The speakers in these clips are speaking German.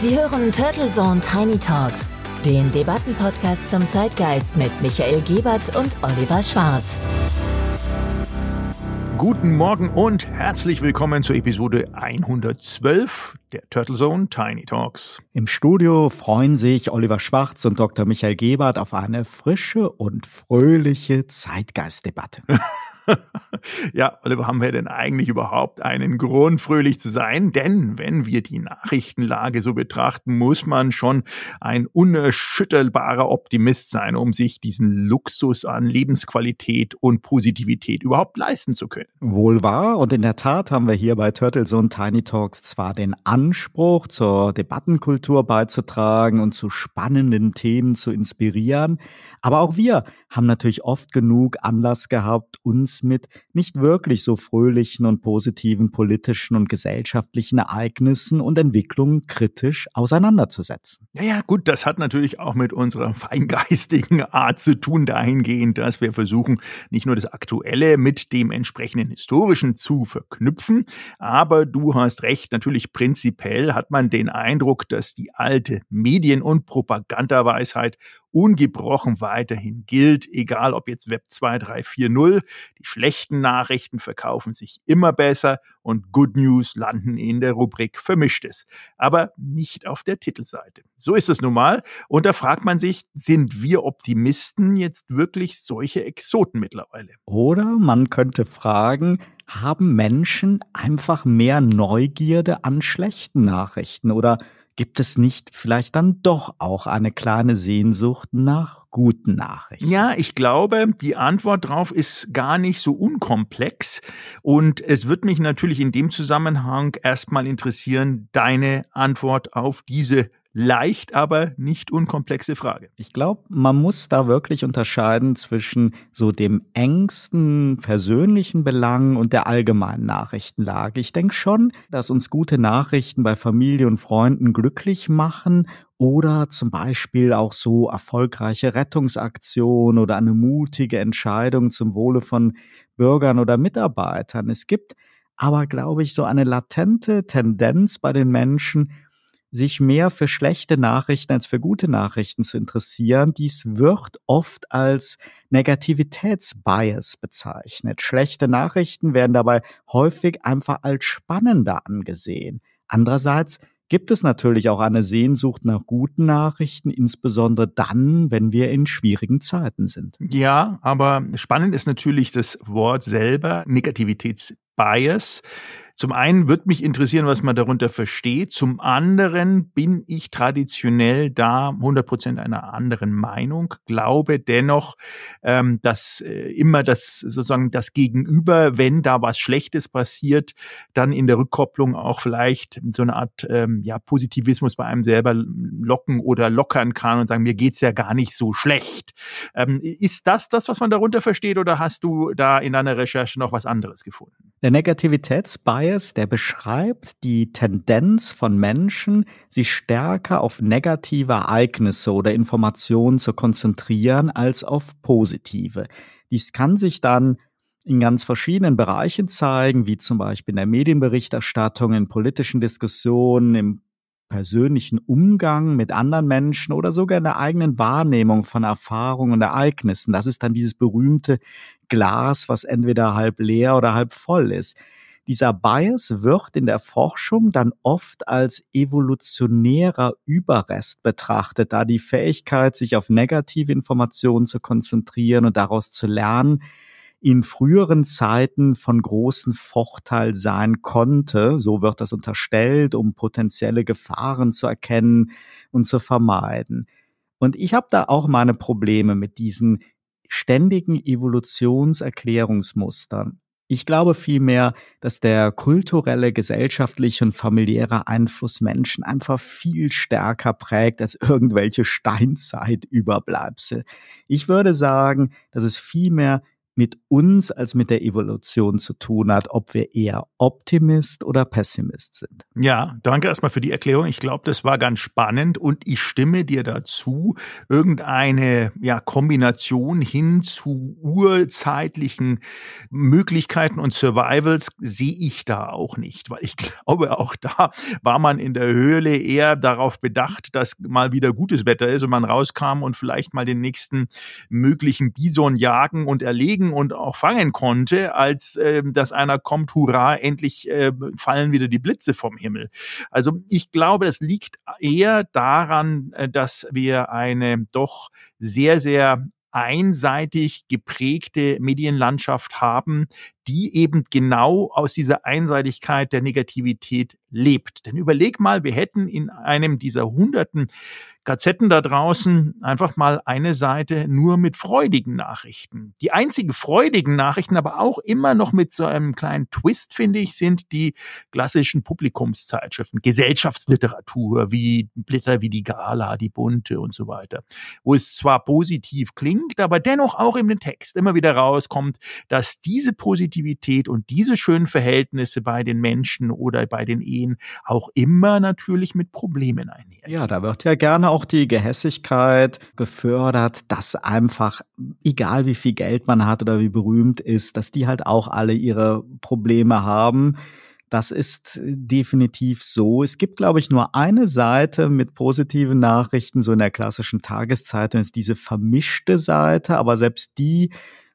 Sie hören Turtle Zone Tiny Talks, den Debattenpodcast zum Zeitgeist mit Michael Gebert und Oliver Schwarz. Guten Morgen und herzlich willkommen zur Episode 112 der Turtle Zone Tiny Talks. Im Studio freuen sich Oliver Schwarz und Dr. Michael Gebert auf eine frische und fröhliche Zeitgeistdebatte. ja, Oliver, haben wir denn eigentlich überhaupt einen Grund, fröhlich zu sein? Denn wenn wir die Nachrichtenlage so betrachten, muss man schon ein unerschütterbarer Optimist sein, um sich diesen Luxus an Lebensqualität und Positivität überhaupt leisten zu können. Wohl wahr. Und in der Tat haben wir hier bei Turtles und Tiny Talks zwar den Anspruch, zur Debattenkultur beizutragen und zu spannenden Themen zu inspirieren, aber auch wir haben natürlich oft genug Anlass gehabt, uns mit nicht wirklich so fröhlichen und positiven politischen und gesellschaftlichen Ereignissen und Entwicklungen kritisch auseinanderzusetzen. Ja, ja, gut, das hat natürlich auch mit unserer feingeistigen Art zu tun, dahingehend, dass wir versuchen, nicht nur das Aktuelle mit dem entsprechenden Historischen zu verknüpfen, aber du hast recht, natürlich prinzipiell hat man den Eindruck, dass die alte Medien- und Propagandaweisheit ungebrochen weiterhin gilt, egal ob jetzt Web 2, 3, 4, 0. Die schlechten Nachrichten verkaufen sich immer besser und Good News landen in der Rubrik Vermischtes, aber nicht auf der Titelseite. So ist es nun mal. Und da fragt man sich, sind wir Optimisten jetzt wirklich solche Exoten mittlerweile? Oder man könnte fragen, haben Menschen einfach mehr Neugierde an schlechten Nachrichten oder Gibt es nicht vielleicht dann doch auch eine kleine Sehnsucht nach guten Nachrichten? Ja, ich glaube, die Antwort darauf ist gar nicht so unkomplex. Und es wird mich natürlich in dem Zusammenhang erstmal interessieren, deine Antwort auf diese leicht, aber nicht unkomplexe Frage. Ich glaube, man muss da wirklich unterscheiden zwischen so dem engsten persönlichen Belang und der allgemeinen Nachrichtenlage. Ich denke schon, dass uns gute Nachrichten bei Familie und Freunden glücklich machen oder zum Beispiel auch so erfolgreiche Rettungsaktionen oder eine mutige Entscheidung zum Wohle von Bürgern oder Mitarbeitern. Es gibt aber, glaube ich, so eine latente Tendenz bei den Menschen, sich mehr für schlechte Nachrichten als für gute Nachrichten zu interessieren. Dies wird oft als Negativitätsbias bezeichnet. Schlechte Nachrichten werden dabei häufig einfach als spannender angesehen. Andererseits gibt es natürlich auch eine Sehnsucht nach guten Nachrichten, insbesondere dann, wenn wir in schwierigen Zeiten sind. Ja, aber spannend ist natürlich das Wort selber, Negativitätsbias. Zum einen wird mich interessieren, was man darunter versteht. Zum anderen bin ich traditionell da 100 Prozent einer anderen Meinung, glaube dennoch, ähm, dass äh, immer das sozusagen das Gegenüber, wenn da was Schlechtes passiert, dann in der Rückkopplung auch vielleicht so eine Art ähm, ja, Positivismus bei einem selber locken oder lockern kann und sagen, mir geht's ja gar nicht so schlecht. Ähm, ist das das, was man darunter versteht, oder hast du da in deiner Recherche noch was anderes gefunden? Der Negativitätsbias, der beschreibt die Tendenz von Menschen, sich stärker auf negative Ereignisse oder Informationen zu konzentrieren als auf positive. Dies kann sich dann in ganz verschiedenen Bereichen zeigen, wie zum Beispiel in der Medienberichterstattung, in politischen Diskussionen, im persönlichen Umgang mit anderen Menschen oder sogar in der eigenen Wahrnehmung von Erfahrungen und Ereignissen. Das ist dann dieses berühmte Glas, was entweder halb leer oder halb voll ist. Dieser Bias wird in der Forschung dann oft als evolutionärer Überrest betrachtet, da die Fähigkeit, sich auf negative Informationen zu konzentrieren und daraus zu lernen, in früheren Zeiten von großem Vorteil sein konnte. So wird das unterstellt, um potenzielle Gefahren zu erkennen und zu vermeiden. Und ich habe da auch meine Probleme mit diesen ständigen Evolutionserklärungsmustern. Ich glaube vielmehr, dass der kulturelle, gesellschaftliche und familiäre Einfluss Menschen einfach viel stärker prägt als irgendwelche Steinzeitüberbleibsel. Ich würde sagen, dass es vielmehr mit uns als mit der Evolution zu tun hat, ob wir eher Optimist oder Pessimist sind. Ja, danke erstmal für die Erklärung. Ich glaube, das war ganz spannend und ich stimme dir dazu. Irgendeine ja, Kombination hin zu urzeitlichen Möglichkeiten und Survivals sehe ich da auch nicht, weil ich glaube, auch da war man in der Höhle eher darauf bedacht, dass mal wieder gutes Wetter ist und man rauskam und vielleicht mal den nächsten möglichen Bison jagen und erlegen und auch fangen konnte, als äh, dass einer kommt, hurra, endlich äh, fallen wieder die Blitze vom Himmel. Also ich glaube, das liegt eher daran, äh, dass wir eine doch sehr, sehr einseitig geprägte Medienlandschaft haben, die eben genau aus dieser Einseitigkeit der Negativität lebt. Denn überleg mal, wir hätten in einem dieser hunderten Gazetten da draußen einfach mal eine Seite nur mit freudigen Nachrichten. Die einzigen freudigen Nachrichten, aber auch immer noch mit so einem kleinen Twist, finde ich, sind die klassischen Publikumszeitschriften, Gesellschaftsliteratur, wie Blätter wie die Gala, die Bunte und so weiter, wo es zwar positiv klingt, aber dennoch auch den Text immer wieder rauskommt, dass diese Positivität und diese schönen Verhältnisse bei den Menschen oder bei den Ehen auch immer natürlich mit Problemen einher. Ja, da wird ja gerne auch die Gehässigkeit gefördert, dass einfach, egal wie viel Geld man hat oder wie berühmt ist, dass die halt auch alle ihre Probleme haben. Das ist definitiv so. Es gibt, glaube ich, nur eine Seite mit positiven Nachrichten, so in der klassischen Tageszeitung ist diese vermischte Seite, aber selbst die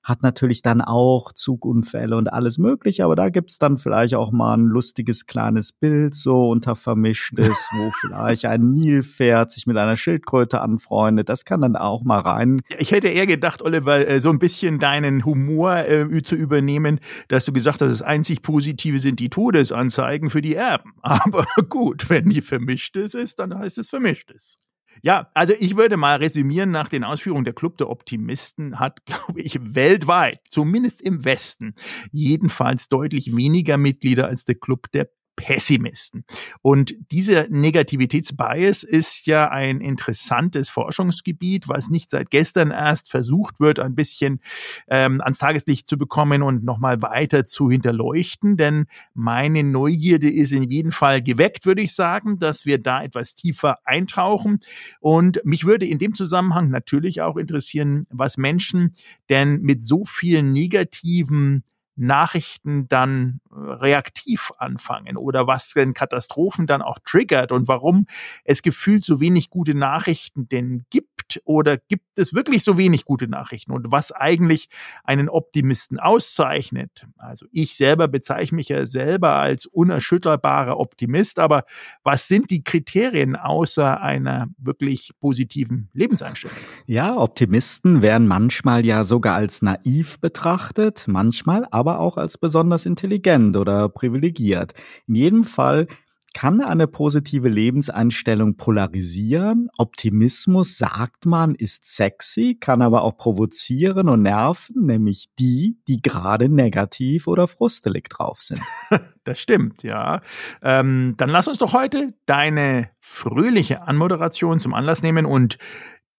hat natürlich dann auch Zugunfälle und alles Mögliche, aber da gibt's dann vielleicht auch mal ein lustiges kleines Bild, so unter Vermischtes, wo vielleicht ein Nilpferd sich mit einer Schildkröte anfreundet. Das kann dann auch mal rein. Ich hätte eher gedacht, Oliver, äh, so ein bisschen deinen Humor äh, zu übernehmen, dass du gesagt hast, das einzig Positive sind die Todesanzeigen für die Erben. Aber gut, wenn die Vermischtes ist, dann heißt es Vermischtes. Ja, also ich würde mal resümieren, nach den Ausführungen. Der Club der Optimisten hat, glaube ich, weltweit, zumindest im Westen, jedenfalls deutlich weniger Mitglieder als der Club der Pessimisten. Und dieser Negativitätsbias ist ja ein interessantes Forschungsgebiet, was nicht seit gestern erst versucht wird, ein bisschen ähm, ans Tageslicht zu bekommen und nochmal weiter zu hinterleuchten. Denn meine Neugierde ist in jedem Fall geweckt, würde ich sagen, dass wir da etwas tiefer eintauchen. Und mich würde in dem Zusammenhang natürlich auch interessieren, was Menschen denn mit so vielen negativen Nachrichten dann reaktiv anfangen oder was denn Katastrophen dann auch triggert und warum es gefühlt so wenig gute Nachrichten denn gibt oder gibt es wirklich so wenig gute Nachrichten und was eigentlich einen Optimisten auszeichnet. Also ich selber bezeichne mich ja selber als unerschütterbarer Optimist, aber was sind die Kriterien außer einer wirklich positiven Lebenseinstellung? Ja, Optimisten werden manchmal ja sogar als naiv betrachtet, manchmal aber auch als besonders intelligent oder privilegiert. In jedem Fall kann eine positive Lebenseinstellung polarisieren. Optimismus, sagt man, ist sexy, kann aber auch provozieren und nerven, nämlich die, die gerade negativ oder frustelig drauf sind. Das stimmt, ja. Ähm, dann lass uns doch heute deine fröhliche Anmoderation zum Anlass nehmen und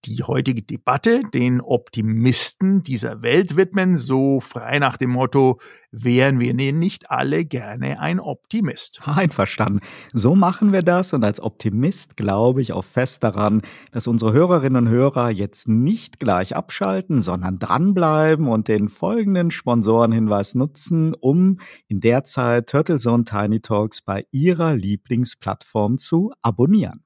die heutige Debatte den Optimisten dieser Welt widmen, so frei nach dem Motto, wären wir nicht alle gerne ein Optimist. Einverstanden. So machen wir das und als Optimist glaube ich auch fest daran, dass unsere Hörerinnen und Hörer jetzt nicht gleich abschalten, sondern dranbleiben und den folgenden Sponsorenhinweis nutzen, um in der Zeit Turtle Zone Tiny Talks bei ihrer Lieblingsplattform zu abonnieren.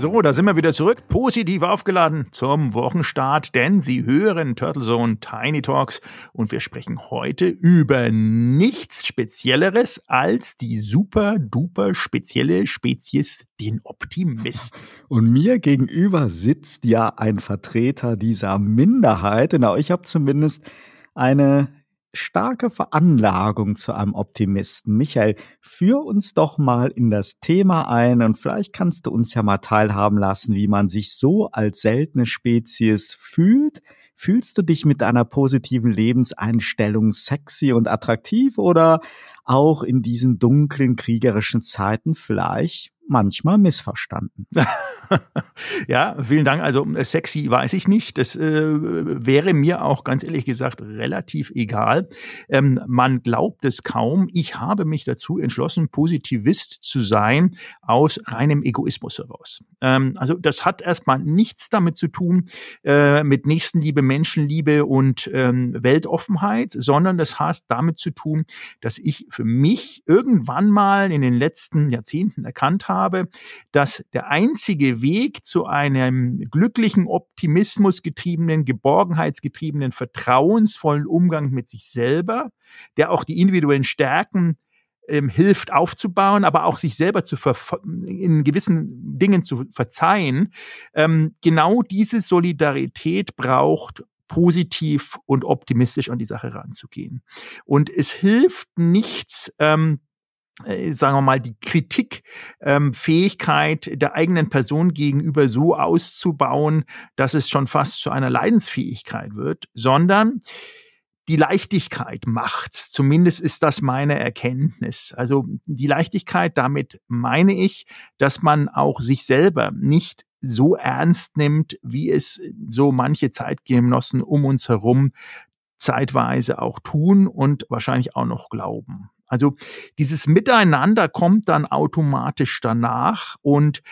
So, da sind wir wieder zurück, positiv aufgeladen zum Wochenstart, denn Sie hören Turtle Zone Tiny Talks und wir sprechen heute über nichts Spezielleres als die super duper spezielle Spezies, den Optimisten. Und mir gegenüber sitzt ja ein Vertreter dieser Minderheit. Genau, ich habe zumindest eine starke Veranlagung zu einem Optimisten. Michael, führ uns doch mal in das Thema ein und vielleicht kannst du uns ja mal teilhaben lassen, wie man sich so als seltene Spezies fühlt. Fühlst du dich mit einer positiven Lebenseinstellung sexy und attraktiv oder auch in diesen dunklen kriegerischen Zeiten vielleicht manchmal missverstanden. ja, vielen Dank. Also äh, sexy weiß ich nicht. Das äh, wäre mir auch ganz ehrlich gesagt relativ egal. Ähm, man glaubt es kaum. Ich habe mich dazu entschlossen, Positivist zu sein aus reinem Egoismus heraus. Ähm, also das hat erstmal nichts damit zu tun äh, mit Nächstenliebe, Menschenliebe und ähm, Weltoffenheit, sondern das hat damit zu tun, dass ich für mich irgendwann mal in den letzten Jahrzehnten erkannt habe, dass der einzige Weg zu einem glücklichen, optimismusgetriebenen, geborgenheitsgetriebenen, vertrauensvollen Umgang mit sich selber, der auch die individuellen Stärken ähm, hilft aufzubauen, aber auch sich selber zu in gewissen Dingen zu verzeihen. Ähm, genau diese Solidarität braucht positiv und optimistisch an die Sache ranzugehen. Und es hilft nichts, ähm, äh, sagen wir mal, die Kritikfähigkeit ähm, der eigenen Person gegenüber so auszubauen, dass es schon fast zu einer Leidensfähigkeit wird, sondern die Leichtigkeit macht's. Zumindest ist das meine Erkenntnis. Also die Leichtigkeit, damit meine ich, dass man auch sich selber nicht so ernst nimmt, wie es so manche Zeitgenossen um uns herum zeitweise auch tun und wahrscheinlich auch noch glauben. Also dieses Miteinander kommt dann automatisch danach und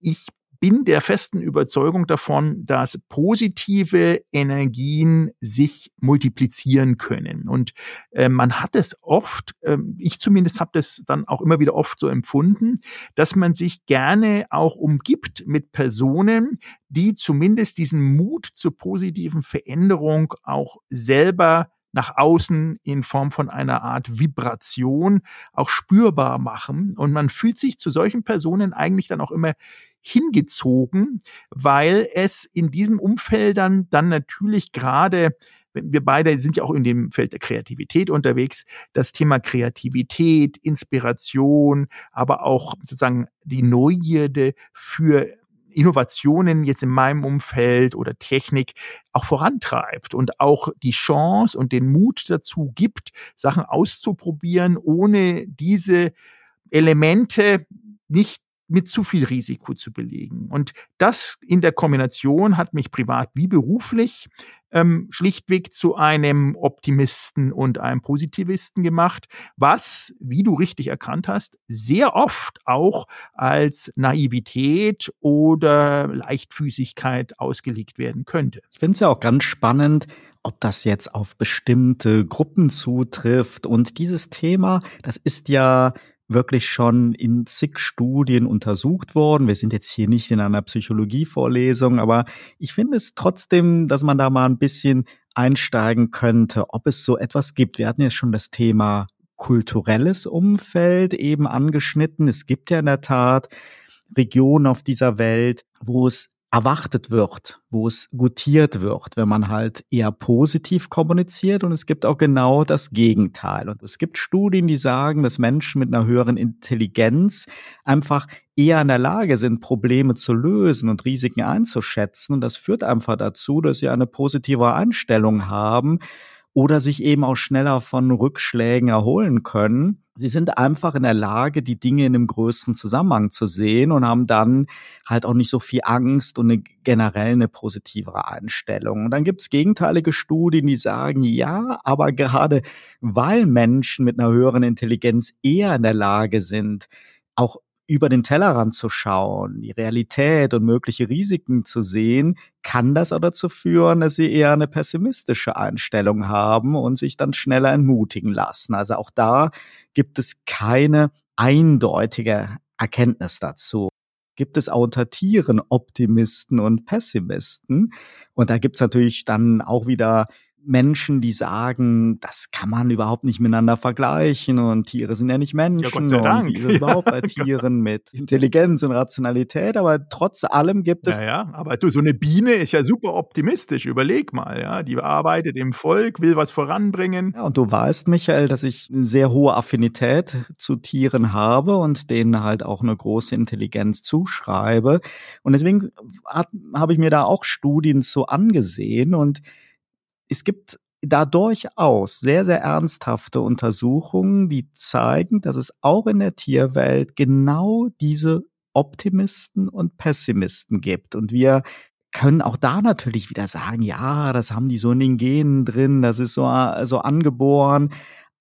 ich bin der festen Überzeugung davon, dass positive Energien sich multiplizieren können. Und äh, man hat es oft, äh, ich zumindest habe das dann auch immer wieder oft so empfunden, dass man sich gerne auch umgibt mit Personen, die zumindest diesen Mut zur positiven Veränderung auch selber nach außen in Form von einer Art Vibration auch spürbar machen. Und man fühlt sich zu solchen Personen eigentlich dann auch immer hingezogen, weil es in diesem Umfeld dann, dann natürlich gerade wir beide sind ja auch in dem Feld der Kreativität unterwegs, das Thema Kreativität, Inspiration, aber auch sozusagen die Neugierde für Innovationen jetzt in meinem Umfeld oder Technik auch vorantreibt und auch die Chance und den Mut dazu gibt, Sachen auszuprobieren, ohne diese Elemente nicht mit zu viel Risiko zu belegen. Und das in der Kombination hat mich privat wie beruflich ähm, schlichtweg zu einem Optimisten und einem Positivisten gemacht, was, wie du richtig erkannt hast, sehr oft auch als Naivität oder Leichtfüßigkeit ausgelegt werden könnte. Ich finde es ja auch ganz spannend, ob das jetzt auf bestimmte Gruppen zutrifft. Und dieses Thema, das ist ja wirklich schon in zig Studien untersucht worden. Wir sind jetzt hier nicht in einer Psychologievorlesung, aber ich finde es trotzdem, dass man da mal ein bisschen einsteigen könnte, ob es so etwas gibt. Wir hatten jetzt schon das Thema kulturelles Umfeld eben angeschnitten. Es gibt ja in der Tat Regionen auf dieser Welt, wo es erwartet wird, wo es gutiert wird, wenn man halt eher positiv kommuniziert und es gibt auch genau das Gegenteil. Und es gibt Studien, die sagen, dass Menschen mit einer höheren Intelligenz einfach eher in der Lage sind, Probleme zu lösen und Risiken einzuschätzen. Und das führt einfach dazu, dass sie eine positive Einstellung haben oder sich eben auch schneller von Rückschlägen erholen können. Sie sind einfach in der Lage, die Dinge in einem größeren Zusammenhang zu sehen und haben dann halt auch nicht so viel Angst und eine generell eine positivere Einstellung. Und dann gibt es gegenteilige Studien, die sagen, ja, aber gerade weil Menschen mit einer höheren Intelligenz eher in der Lage sind, auch über den Tellerrand zu schauen, die Realität und mögliche Risiken zu sehen, kann das aber dazu führen, dass sie eher eine pessimistische Einstellung haben und sich dann schneller entmutigen lassen. Also auch da gibt es keine eindeutige Erkenntnis dazu. Gibt es auch unter Tieren Optimisten und Pessimisten? Und da gibt es natürlich dann auch wieder Menschen, die sagen, das kann man überhaupt nicht miteinander vergleichen und Tiere sind ja nicht Menschen ja, und wie ist es überhaupt bei Tieren mit Intelligenz und Rationalität, aber trotz allem gibt es Ja, ja, aber du, so eine Biene ist ja super optimistisch, überleg mal, ja, die arbeitet im Volk, will was voranbringen. Ja, und du weißt, Michael, dass ich eine sehr hohe Affinität zu Tieren habe und denen halt auch eine große Intelligenz zuschreibe. Und deswegen habe ich mir da auch Studien so angesehen und es gibt da durchaus sehr, sehr ernsthafte Untersuchungen, die zeigen, dass es auch in der Tierwelt genau diese Optimisten und Pessimisten gibt. Und wir können auch da natürlich wieder sagen, ja, das haben die so in den Genen drin, das ist so, so angeboren.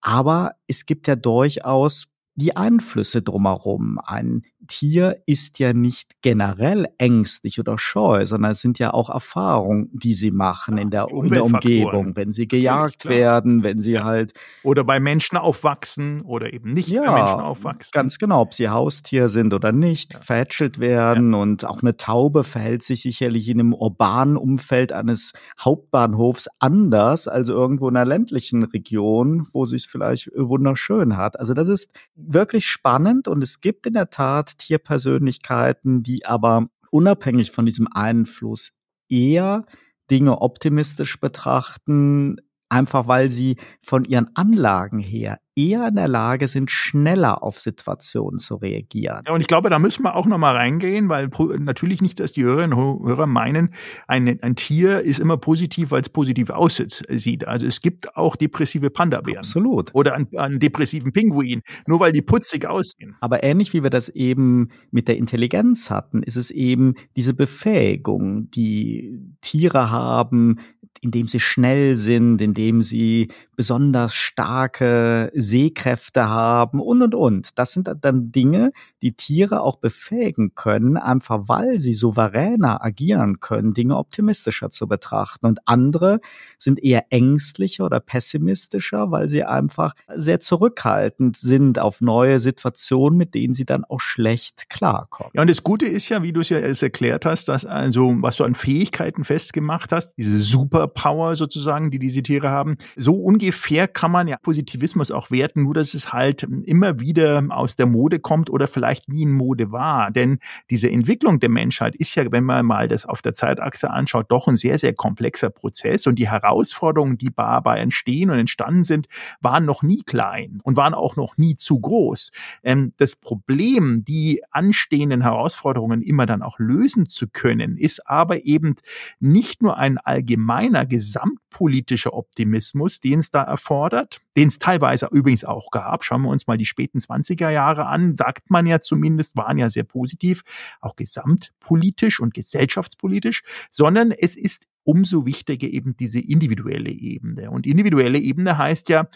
Aber es gibt ja durchaus die Einflüsse drumherum. Ein Tier ist ja nicht generell ängstlich oder scheu, sondern es sind ja auch Erfahrungen, die sie machen in der, in der Umgebung, wenn sie gejagt werden, wenn sie ja. halt oder bei Menschen aufwachsen oder eben nicht ja, bei Menschen aufwachsen. Ganz genau, ob sie Haustier sind oder nicht, ja. verhätschelt werden ja. und auch eine Taube verhält sich sicherlich in einem urbanen Umfeld eines Hauptbahnhofs anders als irgendwo in einer ländlichen Region, wo sie es vielleicht wunderschön hat. Also das ist wirklich spannend und es gibt in der Tat Tierpersönlichkeiten, die aber unabhängig von diesem Einfluss eher Dinge optimistisch betrachten, einfach weil sie von ihren Anlagen her eher in der Lage sind, schneller auf Situationen zu reagieren. Ja, und ich glaube, da müssen wir auch nochmal reingehen, weil natürlich nicht, dass die Hörerinnen und Hörer meinen, ein, ein Tier ist immer positiv, weil es positiv aussieht. Also es gibt auch depressive Panda-Bären. Absolut. Oder einen, einen depressiven Pinguin, nur weil die putzig aussehen. Aber ähnlich wie wir das eben mit der Intelligenz hatten, ist es eben diese Befähigung, die Tiere haben, indem sie schnell sind, indem sie besonders starke Sehkräfte haben und und und. Das sind dann Dinge, die Tiere auch befähigen können, einfach weil sie souveräner agieren können, Dinge optimistischer zu betrachten. Und andere sind eher ängstlicher oder pessimistischer, weil sie einfach sehr zurückhaltend sind auf neue Situationen, mit denen sie dann auch schlecht klarkommen. Ja, und das Gute ist ja, wie du es ja jetzt erklärt hast, dass also, was du an Fähigkeiten festgemacht hast, diese Superpower sozusagen, die diese Tiere haben, so ungefähr kann man ja Positivismus auch werten, nur dass es halt immer wieder aus der Mode kommt oder vielleicht nie in Mode war. Denn diese Entwicklung der Menschheit ist ja, wenn man mal das auf der Zeitachse anschaut, doch ein sehr, sehr komplexer Prozess. Und die Herausforderungen, die dabei entstehen und entstanden sind, waren noch nie klein und waren auch noch nie zu groß. Ähm, das Problem, die anstehenden Herausforderungen immer dann auch lösen zu können, ist aber eben nicht nur ein allgemeiner gesamtpolitischer Optimismus, den es da erfordert, den es teilweise übrigens auch gab. Schauen wir uns mal die späten 20er Jahre an, sagt man ja zumindest, waren ja sehr positiv, auch gesamtpolitisch und gesellschaftspolitisch, sondern es ist umso wichtiger eben diese individuelle Ebene. Und individuelle Ebene heißt ja,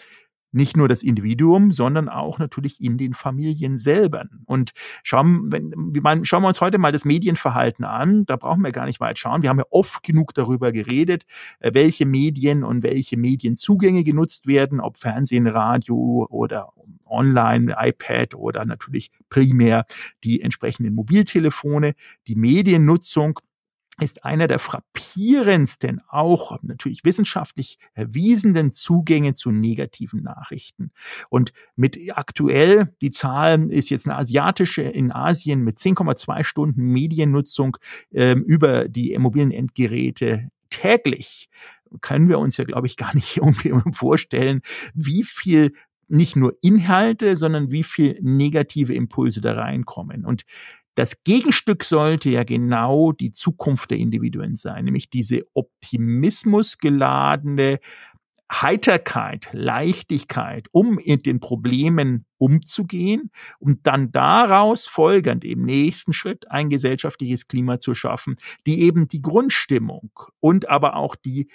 nicht nur das Individuum, sondern auch natürlich in den Familien selber. Und schauen, wenn, wir schauen wir uns heute mal das Medienverhalten an. Da brauchen wir gar nicht weit schauen. Wir haben ja oft genug darüber geredet, äh, welche Medien und welche Medienzugänge genutzt werden, ob Fernsehen, Radio oder online, iPad oder natürlich primär die entsprechenden Mobiltelefone. Die Mediennutzung ist einer der frappierendsten, auch natürlich wissenschaftlich erwiesenen Zugänge zu negativen Nachrichten. Und mit aktuell, die Zahl ist jetzt eine asiatische in Asien mit 10,2 Stunden Mediennutzung äh, über die mobilen Endgeräte täglich können wir uns ja, glaube ich, gar nicht vorstellen, wie viel nicht nur Inhalte, sondern wie viel negative Impulse da reinkommen. Und das Gegenstück sollte ja genau die Zukunft der Individuen sein, nämlich diese optimismusgeladene Heiterkeit, Leichtigkeit, um mit den Problemen umzugehen und dann daraus folgend im nächsten Schritt ein gesellschaftliches Klima zu schaffen, die eben die Grundstimmung und aber auch die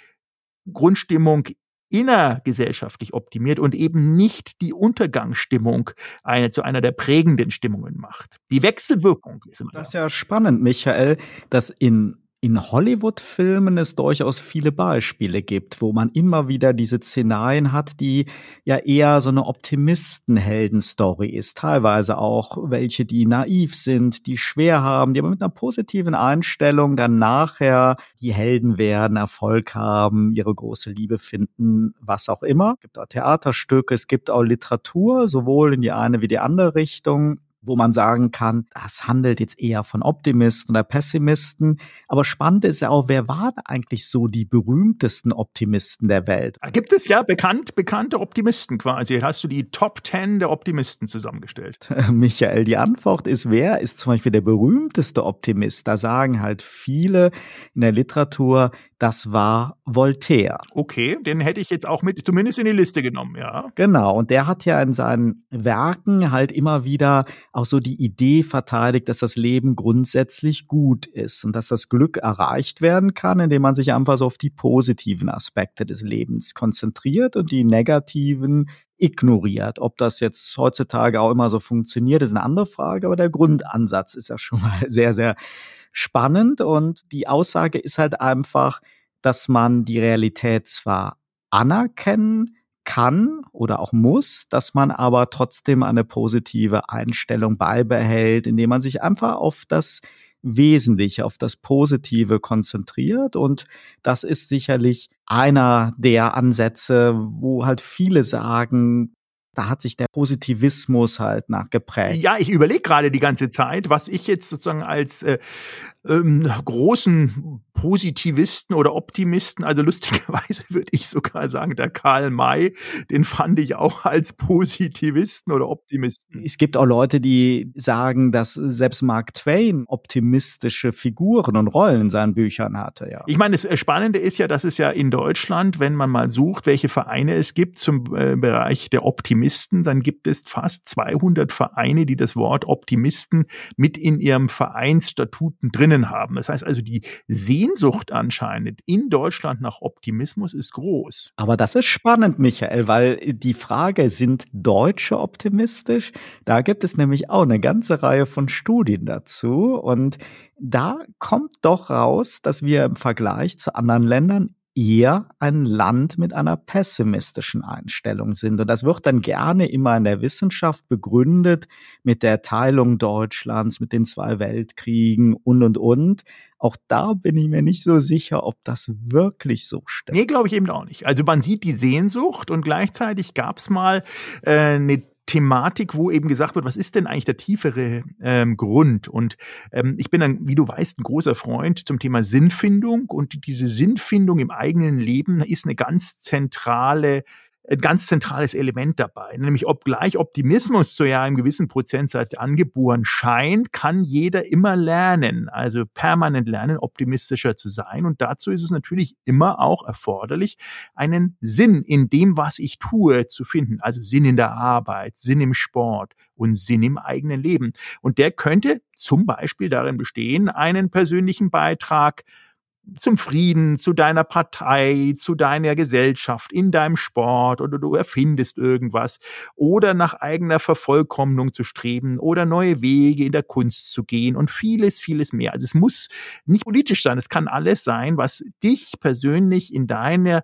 Grundstimmung innergesellschaftlich optimiert und eben nicht die Untergangsstimmung eine zu einer der prägenden Stimmungen macht. Die Wechselwirkung ist immer Das ist ja spannend, Michael, dass in in Hollywood-Filmen es durchaus viele Beispiele gibt, wo man immer wieder diese Szenarien hat, die ja eher so eine Optimisten-Helden-Story ist. Teilweise auch welche, die naiv sind, die schwer haben, die aber mit einer positiven Einstellung dann nachher die Helden werden, Erfolg haben, ihre große Liebe finden, was auch immer. Es gibt auch Theaterstücke, es gibt auch Literatur, sowohl in die eine wie die andere Richtung wo man sagen kann, das handelt jetzt eher von Optimisten oder Pessimisten. Aber spannend ist ja auch, wer waren eigentlich so die berühmtesten Optimisten der Welt? Da gibt es ja bekannt, bekannte Optimisten quasi. Hast du die Top Ten der Optimisten zusammengestellt? Michael, die Antwort ist, wer ist zum Beispiel der berühmteste Optimist? Da sagen halt viele in der Literatur, das war Voltaire. Okay, den hätte ich jetzt auch mit, zumindest in die Liste genommen, ja. Genau, und der hat ja in seinen Werken halt immer wieder auch so die Idee verteidigt, dass das Leben grundsätzlich gut ist und dass das Glück erreicht werden kann, indem man sich einfach so auf die positiven Aspekte des Lebens konzentriert und die negativen ignoriert. Ob das jetzt heutzutage auch immer so funktioniert, ist eine andere Frage, aber der Grundansatz ist ja schon mal sehr, sehr spannend und die Aussage ist halt einfach, dass man die Realität zwar anerkennen kann oder auch muss, dass man aber trotzdem eine positive Einstellung beibehält, indem man sich einfach auf das Wesentliche, auf das Positive konzentriert. Und das ist sicherlich einer der Ansätze, wo halt viele sagen, da hat sich der Positivismus halt nachgeprägt. Ja, ich überlege gerade die ganze Zeit, was ich jetzt sozusagen als äh, ähm, großen Positivisten oder Optimisten, also lustigerweise würde ich sogar sagen, der Karl May, den fand ich auch als Positivisten oder Optimisten. Es gibt auch Leute, die sagen, dass selbst Mark Twain optimistische Figuren und Rollen in seinen Büchern hatte, ja. Ich meine, das äh, Spannende ist ja, dass es ja in Deutschland, wenn man mal sucht, welche Vereine es gibt zum äh, Bereich der Optimisten, dann gibt es fast 200 Vereine, die das Wort Optimisten mit in ihrem Vereinsstatuten drinnen haben. Das heißt also, die Sehnsucht anscheinend in Deutschland nach Optimismus ist groß. Aber das ist spannend, Michael, weil die Frage, sind Deutsche optimistisch? Da gibt es nämlich auch eine ganze Reihe von Studien dazu und da kommt doch raus, dass wir im Vergleich zu anderen Ländern eher ein Land mit einer pessimistischen Einstellung sind. Und das wird dann gerne immer in der Wissenschaft begründet mit der Teilung Deutschlands, mit den zwei Weltkriegen und, und, und. Auch da bin ich mir nicht so sicher, ob das wirklich so stimmt. Nee, glaube ich eben auch nicht. Also man sieht die Sehnsucht und gleichzeitig gab es mal äh, eine Thematik, wo eben gesagt wird, was ist denn eigentlich der tiefere ähm, Grund? Und ähm, ich bin dann, wie du weißt, ein großer Freund zum Thema Sinnfindung und diese Sinnfindung im eigenen Leben ist eine ganz zentrale ein ganz zentrales Element dabei. Nämlich obgleich Optimismus zu ja einem gewissen Prozentsatz angeboren scheint, kann jeder immer lernen, also permanent lernen, optimistischer zu sein. Und dazu ist es natürlich immer auch erforderlich, einen Sinn in dem, was ich tue, zu finden. Also Sinn in der Arbeit, Sinn im Sport und Sinn im eigenen Leben. Und der könnte zum Beispiel darin bestehen, einen persönlichen Beitrag zum Frieden, zu deiner Partei, zu deiner Gesellschaft, in deinem Sport oder du erfindest irgendwas oder nach eigener Vervollkommnung zu streben oder neue Wege in der Kunst zu gehen und vieles, vieles mehr. Also es muss nicht politisch sein, es kann alles sein, was dich persönlich in deiner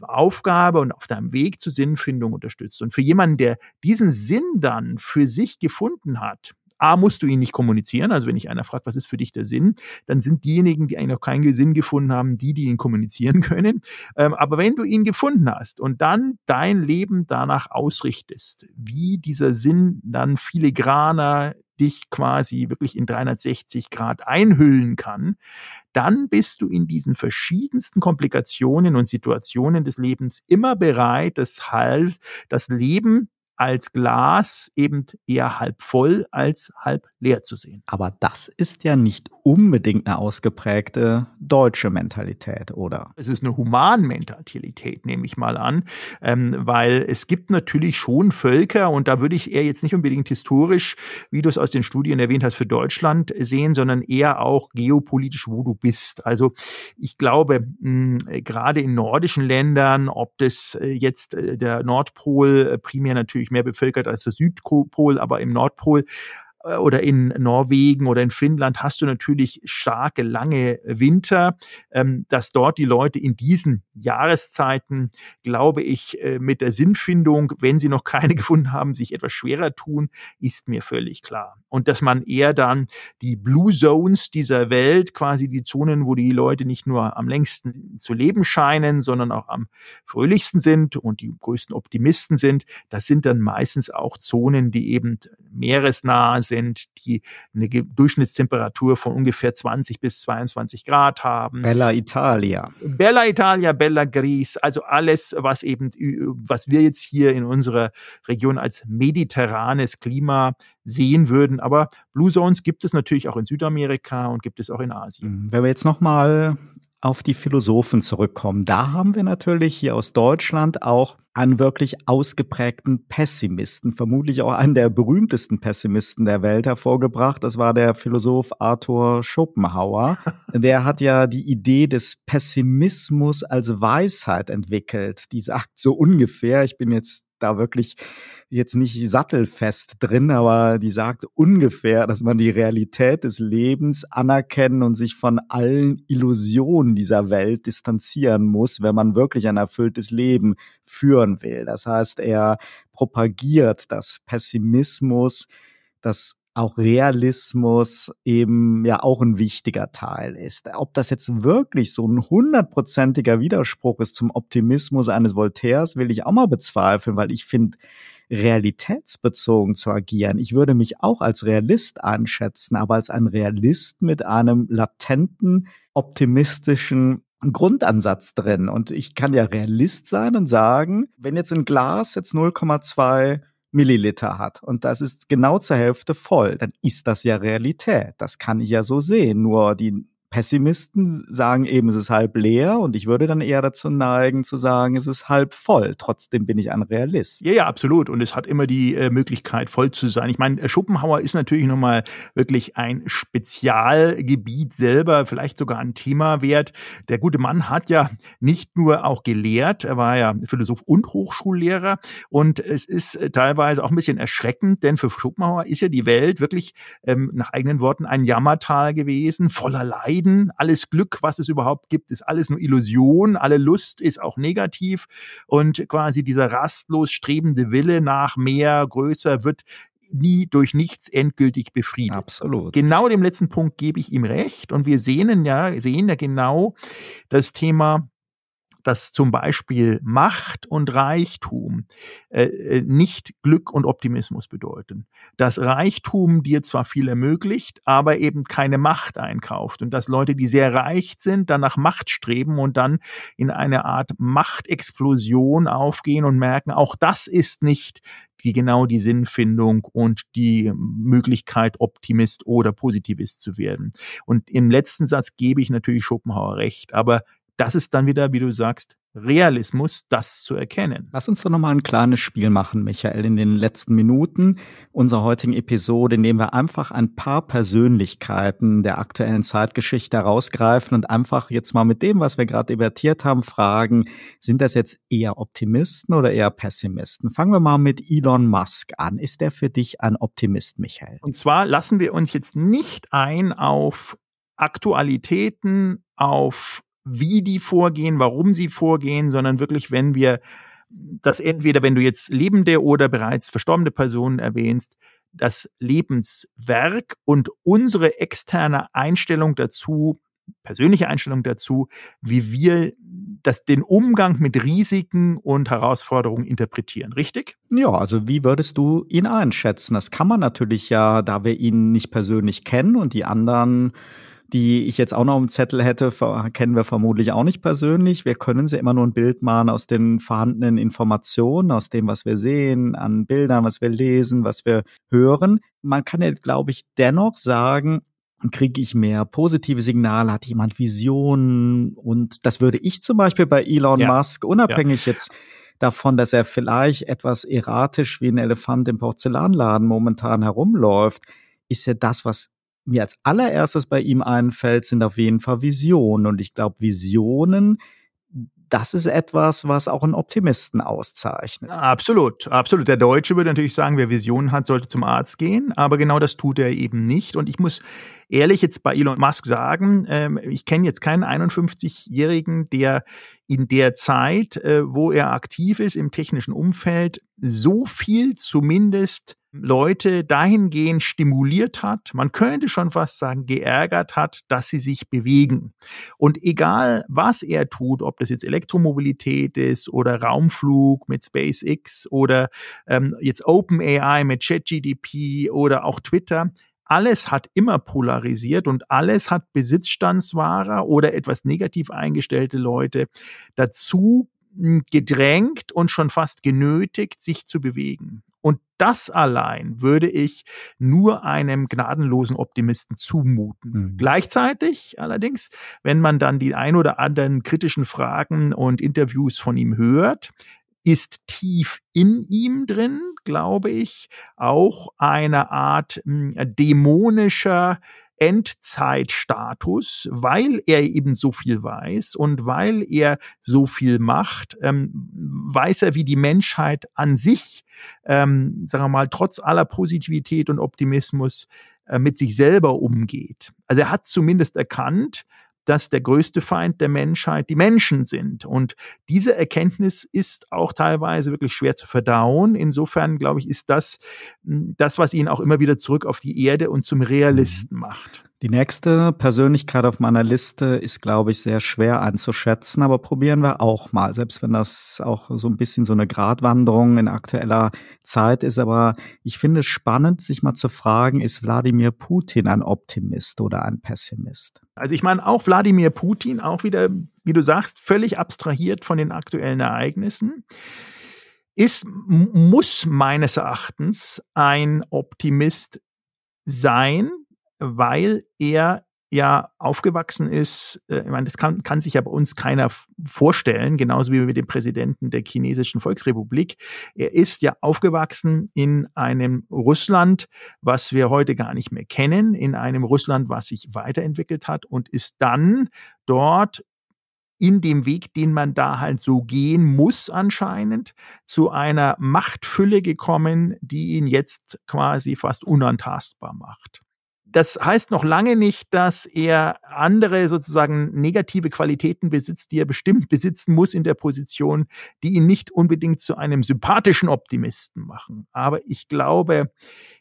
Aufgabe und auf deinem Weg zur Sinnfindung unterstützt. Und für jemanden, der diesen Sinn dann für sich gefunden hat, A, musst du ihn nicht kommunizieren. Also wenn dich einer fragt, was ist für dich der Sinn, dann sind diejenigen, die eigentlich noch keinen Sinn gefunden haben, die, die ihn kommunizieren können. Ähm, aber wenn du ihn gefunden hast und dann dein Leben danach ausrichtest, wie dieser Sinn dann filigraner dich quasi wirklich in 360 Grad einhüllen kann, dann bist du in diesen verschiedensten Komplikationen und Situationen des Lebens immer bereit, das, halt, das Leben als Glas eben eher halb voll als halb leer zu sehen. Aber das ist ja nicht unbedingt eine ausgeprägte deutsche Mentalität, oder? Es ist eine Humanmentalität, nehme ich mal an, ähm, weil es gibt natürlich schon Völker und da würde ich eher jetzt nicht unbedingt historisch, wie du es aus den Studien erwähnt hast, für Deutschland sehen, sondern eher auch geopolitisch, wo du bist. Also ich glaube, mh, gerade in nordischen Ländern, ob das äh, jetzt äh, der Nordpol äh, primär natürlich mehr bevölkert als der Südpol, aber im Nordpol oder in Norwegen oder in Finnland hast du natürlich starke, lange Winter, ähm, dass dort die Leute in diesen Jahreszeiten, glaube ich, äh, mit der Sinnfindung, wenn sie noch keine gefunden haben, sich etwas schwerer tun, ist mir völlig klar. Und dass man eher dann die Blue Zones dieser Welt, quasi die Zonen, wo die Leute nicht nur am längsten zu leben scheinen, sondern auch am fröhlichsten sind und die größten Optimisten sind, das sind dann meistens auch Zonen, die eben meeresnah sind, die eine Durchschnittstemperatur von ungefähr 20 bis 22 Grad haben. Bella Italia. Bella Italia, Bella Gris, also alles, was eben, was wir jetzt hier in unserer Region als mediterranes Klima sehen würden. Aber Blue Zones gibt es natürlich auch in Südamerika und gibt es auch in Asien. Mhm. Wenn wir jetzt nochmal auf die Philosophen zurückkommen, da haben wir natürlich hier aus Deutschland auch einen wirklich ausgeprägten Pessimisten, vermutlich auch einen der berühmtesten Pessimisten der Welt hervorgebracht. Das war der Philosoph Arthur Schopenhauer. Der hat ja die Idee des Pessimismus als Weisheit entwickelt. Die sagt so ungefähr, ich bin jetzt da wirklich jetzt nicht sattelfest drin, aber die sagt ungefähr, dass man die Realität des Lebens anerkennen und sich von allen Illusionen dieser Welt distanzieren muss, wenn man wirklich ein erfülltes Leben führen will. Das heißt, er propagiert, dass Pessimismus, dass auch Realismus eben ja auch ein wichtiger Teil ist. Ob das jetzt wirklich so ein hundertprozentiger Widerspruch ist zum Optimismus eines Voltaires, will ich auch mal bezweifeln, weil ich finde, realitätsbezogen zu agieren. Ich würde mich auch als Realist einschätzen, aber als ein Realist mit einem latenten, optimistischen Grundansatz drin. Und ich kann ja Realist sein und sagen, wenn jetzt ein Glas jetzt 0,2 Milliliter hat und das ist genau zur Hälfte voll, dann ist das ja Realität. Das kann ich ja so sehen. Nur die Pessimisten sagen eben, es ist halb leer und ich würde dann eher dazu neigen zu sagen, es ist halb voll. Trotzdem bin ich ein Realist. Ja, ja, absolut. Und es hat immer die äh, Möglichkeit, voll zu sein. Ich meine, Schopenhauer ist natürlich nochmal wirklich ein Spezialgebiet selber, vielleicht sogar ein Thema wert. Der gute Mann hat ja nicht nur auch gelehrt, er war ja Philosoph und Hochschullehrer. Und es ist äh, teilweise auch ein bisschen erschreckend, denn für Schopenhauer ist ja die Welt wirklich ähm, nach eigenen Worten ein Jammertal gewesen, voller Leid Frieden, alles Glück, was es überhaupt gibt, ist alles nur Illusion, alle Lust ist auch negativ und quasi dieser rastlos strebende Wille nach mehr, größer wird nie durch nichts endgültig befriedet. Absolut. Genau dem letzten Punkt gebe ich ihm recht und wir sehen ja, sehen ja genau das Thema dass zum Beispiel Macht und Reichtum äh, äh, nicht Glück und Optimismus bedeuten. Dass Reichtum dir zwar viel ermöglicht, aber eben keine Macht einkauft und dass Leute, die sehr reich sind, dann nach Macht streben und dann in eine Art Machtexplosion aufgehen und merken, auch das ist nicht die genau die Sinnfindung und die Möglichkeit, Optimist oder Positivist zu werden. Und im letzten Satz gebe ich natürlich Schopenhauer recht, aber das ist dann wieder, wie du sagst, Realismus, das zu erkennen. Lass uns doch nochmal ein kleines Spiel machen, Michael, in den letzten Minuten unserer heutigen Episode, indem wir einfach ein paar Persönlichkeiten der aktuellen Zeitgeschichte herausgreifen und einfach jetzt mal mit dem, was wir gerade debattiert haben, fragen, sind das jetzt eher Optimisten oder eher Pessimisten? Fangen wir mal mit Elon Musk an. Ist der für dich ein Optimist, Michael? Und zwar lassen wir uns jetzt nicht ein auf Aktualitäten, auf wie die vorgehen, warum sie vorgehen, sondern wirklich, wenn wir das entweder, wenn du jetzt lebende oder bereits verstorbene Personen erwähnst, das Lebenswerk und unsere externe Einstellung dazu, persönliche Einstellung dazu, wie wir das, den Umgang mit Risiken und Herausforderungen interpretieren, richtig? Ja, also wie würdest du ihn einschätzen? Das kann man natürlich ja, da wir ihn nicht persönlich kennen und die anderen die ich jetzt auch noch im Zettel hätte, kennen wir vermutlich auch nicht persönlich. Wir können sie immer nur ein Bild machen aus den vorhandenen Informationen, aus dem, was wir sehen, an Bildern, was wir lesen, was wir hören. Man kann ja, glaube ich, dennoch sagen, kriege ich mehr positive Signale, hat jemand Visionen und das würde ich zum Beispiel bei Elon ja. Musk, unabhängig ja. jetzt davon, dass er vielleicht etwas erratisch wie ein Elefant im Porzellanladen momentan herumläuft, ist ja das, was mir als allererstes bei ihm einfällt, sind auf jeden Fall Visionen. Und ich glaube, Visionen, das ist etwas, was auch einen Optimisten auszeichnet. Absolut, absolut. Der Deutsche würde natürlich sagen, wer Visionen hat, sollte zum Arzt gehen, aber genau das tut er eben nicht. Und ich muss ehrlich jetzt bei Elon Musk sagen, ähm, ich kenne jetzt keinen 51-Jährigen, der in der Zeit, äh, wo er aktiv ist im technischen Umfeld, so viel zumindest Leute dahingehend stimuliert hat, man könnte schon fast sagen, geärgert hat, dass sie sich bewegen. Und egal, was er tut, ob das jetzt Elektromobilität ist oder Raumflug mit SpaceX oder ähm, jetzt OpenAI mit ChatGDP oder auch Twitter, alles hat immer polarisiert und alles hat Besitzstandswahrer oder etwas negativ eingestellte Leute dazu hm, gedrängt und schon fast genötigt, sich zu bewegen. Und das allein würde ich nur einem gnadenlosen Optimisten zumuten. Mhm. Gleichzeitig allerdings, wenn man dann die ein oder anderen kritischen Fragen und Interviews von ihm hört, ist tief in ihm drin, glaube ich, auch eine Art mh, hm, dämonischer Endzeitstatus, weil er eben so viel weiß und weil er so viel macht, ähm, weiß er, wie die Menschheit an sich, ähm, sagen wir mal, trotz aller Positivität und Optimismus äh, mit sich selber umgeht. Also er hat zumindest erkannt, dass der größte Feind der Menschheit die Menschen sind. Und diese Erkenntnis ist auch teilweise wirklich schwer zu verdauen. Insofern, glaube ich, ist das hm, das, was ihn auch immer wieder zurück auf die Erde und zum Realisten mhm. macht. Die nächste Persönlichkeit auf meiner Liste ist, glaube ich, sehr schwer einzuschätzen, aber probieren wir auch mal, selbst wenn das auch so ein bisschen so eine Gratwanderung in aktueller Zeit ist. Aber ich finde es spannend, sich mal zu fragen, ist Wladimir Putin ein Optimist oder ein Pessimist? Also ich meine, auch Wladimir Putin, auch wieder, wie du sagst, völlig abstrahiert von den aktuellen Ereignissen ist, muss meines Erachtens ein Optimist sein, weil er ja aufgewachsen ist, äh, ich meine, das kann, kann sich ja bei uns keiner vorstellen, genauso wie mit dem Präsidenten der chinesischen Volksrepublik. Er ist ja aufgewachsen in einem Russland, was wir heute gar nicht mehr kennen, in einem Russland, was sich weiterentwickelt hat und ist dann dort in dem Weg, den man da halt so gehen muss anscheinend, zu einer Machtfülle gekommen, die ihn jetzt quasi fast unantastbar macht. Das heißt noch lange nicht, dass er andere sozusagen negative Qualitäten besitzt, die er bestimmt besitzen muss in der Position, die ihn nicht unbedingt zu einem sympathischen Optimisten machen. Aber ich glaube,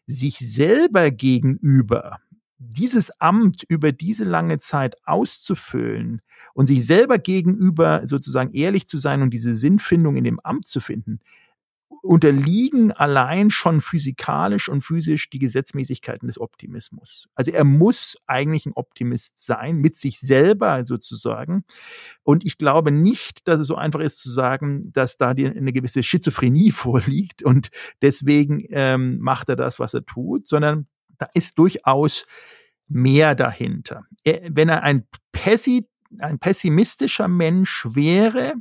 sich selber gegenüber dieses Amt über diese lange Zeit auszufüllen und sich selber gegenüber sozusagen ehrlich zu sein und diese Sinnfindung in dem Amt zu finden, unterliegen allein schon physikalisch und physisch die Gesetzmäßigkeiten des Optimismus. Also er muss eigentlich ein Optimist sein, mit sich selber sozusagen. Und ich glaube nicht, dass es so einfach ist zu sagen, dass da eine gewisse Schizophrenie vorliegt und deswegen ähm, macht er das, was er tut, sondern da ist durchaus mehr dahinter. Er, wenn er ein, Pessi, ein pessimistischer Mensch wäre,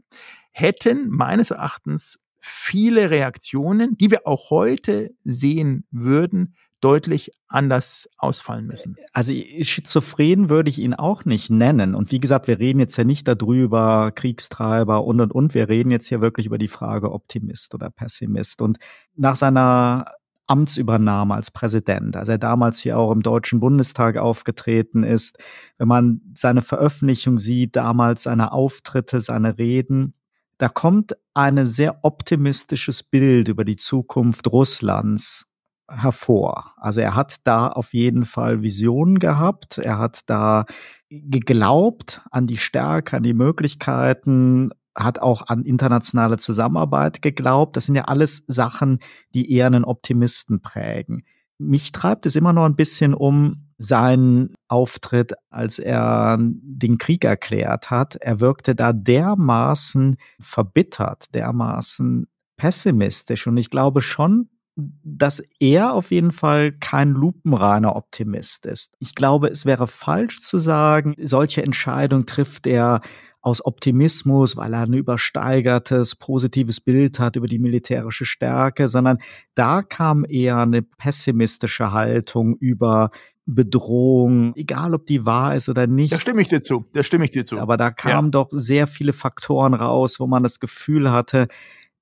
hätten meines Erachtens viele Reaktionen, die wir auch heute sehen würden, deutlich anders ausfallen müssen. Also schizophren würde ich ihn auch nicht nennen. Und wie gesagt, wir reden jetzt ja nicht darüber, Kriegstreiber und und und. Wir reden jetzt hier wirklich über die Frage Optimist oder Pessimist. Und nach seiner Amtsübernahme als Präsident, als er damals hier auch im Deutschen Bundestag aufgetreten ist, wenn man seine Veröffentlichung sieht, damals seine Auftritte, seine Reden, da kommt ein sehr optimistisches Bild über die Zukunft Russlands hervor. Also er hat da auf jeden Fall Visionen gehabt, er hat da geglaubt an die Stärke, an die Möglichkeiten, hat auch an internationale Zusammenarbeit geglaubt. Das sind ja alles Sachen, die eher einen Optimisten prägen. Mich treibt es immer noch ein bisschen um, seinen Auftritt, als er den Krieg erklärt hat. Er wirkte da dermaßen verbittert, dermaßen pessimistisch. Und ich glaube schon, dass er auf jeden Fall kein lupenreiner Optimist ist. Ich glaube, es wäre falsch zu sagen, solche Entscheidungen trifft er aus Optimismus, weil er ein übersteigertes, positives Bild hat über die militärische Stärke, sondern da kam eher eine pessimistische Haltung über Bedrohung, egal ob die wahr ist oder nicht. Da stimme ich dir zu, da stimme ich dir zu. Aber da kamen ja. doch sehr viele Faktoren raus, wo man das Gefühl hatte,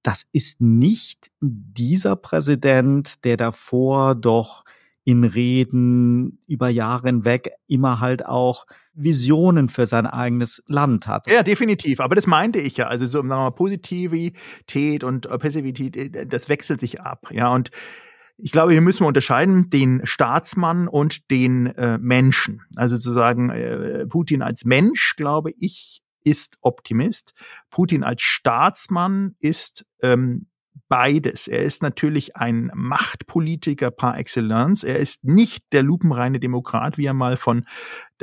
das ist nicht dieser Präsident, der davor doch in Reden über Jahre hinweg immer halt auch Visionen für sein eigenes Land hat. Ja, definitiv. Aber das meinte ich ja. Also so sagen wir mal, Positivität und Passivität, äh, das wechselt sich ab. Ja, und ich glaube, hier müssen wir unterscheiden den Staatsmann und den äh, Menschen. Also zu sagen, äh, Putin als Mensch, glaube ich, ist Optimist. Putin als Staatsmann ist ähm, beides. Er ist natürlich ein Machtpolitiker par excellence. Er ist nicht der lupenreine Demokrat, wie er mal von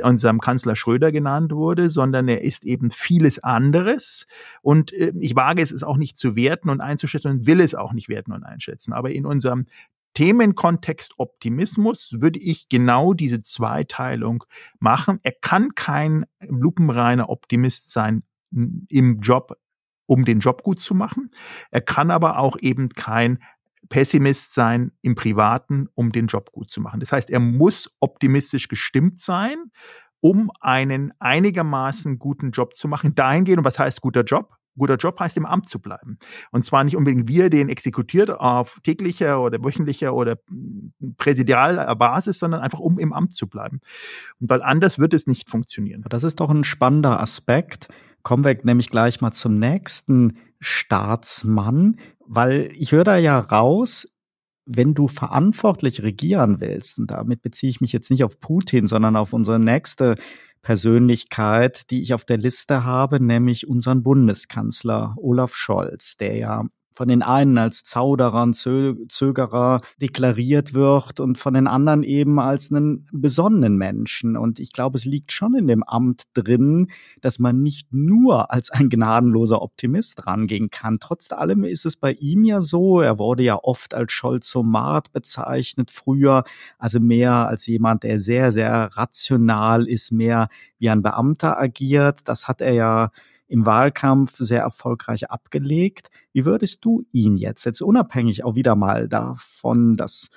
unserem Kanzler Schröder genannt wurde, sondern er ist eben vieles anderes. Und äh, ich wage es, es auch nicht zu werten und einzuschätzen und will es auch nicht werten und einschätzen. Aber in unserem Themenkontext Optimismus würde ich genau diese Zweiteilung machen. Er kann kein lupenreiner Optimist sein im Job, um den Job gut zu machen. Er kann aber auch eben kein Pessimist sein im Privaten, um den Job gut zu machen. Das heißt, er muss optimistisch gestimmt sein, um einen einigermaßen guten Job zu machen. Dahingehend, und was heißt guter Job? Guter Job heißt, im Amt zu bleiben. Und zwar nicht unbedingt wir, den exekutiert auf täglicher oder wöchentlicher oder präsidialer Basis, sondern einfach um im Amt zu bleiben. Und weil anders wird es nicht funktionieren. Das ist doch ein spannender Aspekt. Kommen wir nämlich gleich mal zum nächsten Staatsmann, weil ich höre da ja raus, wenn du verantwortlich regieren willst, und damit beziehe ich mich jetzt nicht auf Putin, sondern auf unsere nächste Persönlichkeit, die ich auf der Liste habe, nämlich unseren Bundeskanzler Olaf Scholz, der ja von den einen als Zauderer und Zögerer deklariert wird und von den anderen eben als einen besonnenen Menschen. Und ich glaube, es liegt schon in dem Amt drin, dass man nicht nur als ein gnadenloser Optimist rangehen kann. Trotz allem ist es bei ihm ja so, er wurde ja oft als Scholzomat bezeichnet früher, also mehr als jemand, der sehr, sehr rational ist, mehr wie ein Beamter agiert. Das hat er ja im Wahlkampf sehr erfolgreich abgelegt. Wie würdest du ihn jetzt, jetzt unabhängig auch wieder mal davon, dass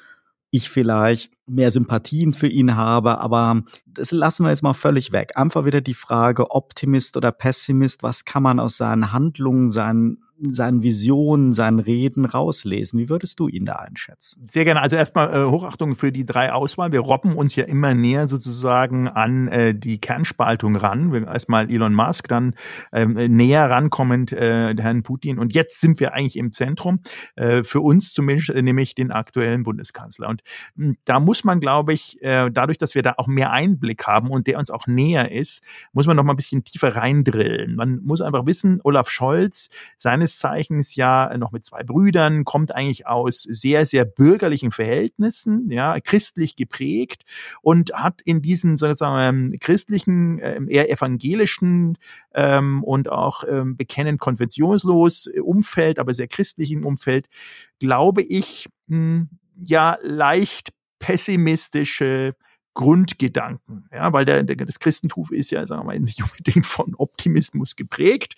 ich vielleicht mehr Sympathien für ihn habe, aber das lassen wir jetzt mal völlig weg. Einfach wieder die Frage, Optimist oder Pessimist, was kann man aus seinen Handlungen, seinen seinen Visionen, seinen Reden rauslesen. Wie würdest du ihn da einschätzen? Sehr gerne. Also erstmal äh, Hochachtung für die drei Auswahl. Wir robben uns ja immer näher sozusagen an äh, die Kernspaltung ran. Wir erstmal Elon Musk, dann ähm, näher rankommend äh, Herrn Putin und jetzt sind wir eigentlich im Zentrum. Äh, für uns zumindest äh, nämlich den aktuellen Bundeskanzler. Und mh, hm, da muss man, glaube ich, äh, dadurch, dass wir da auch mehr Einblick haben und der uns auch näher ist, muss man noch mal ein bisschen tiefer reindrillen. Man muss einfach wissen, Olaf Scholz, seines seines Zeichens ja noch mit zwei Brüdern, kommt eigentlich aus sehr, sehr bürgerlichen Verhältnissen, ja, christlich geprägt und hat in diesem sozusagen christlichen, ähm, eher evangelischen ähm, und auch ähm, bekennend konfessionslos Umfeld, aber sehr christlichen Umfeld, glaube ich, mh, hm, ja, leicht pessimistische Grundgedanken, ja, weil der, der, das Christentum ist ja, sagen wir mal, nicht unbedingt von Optimismus geprägt,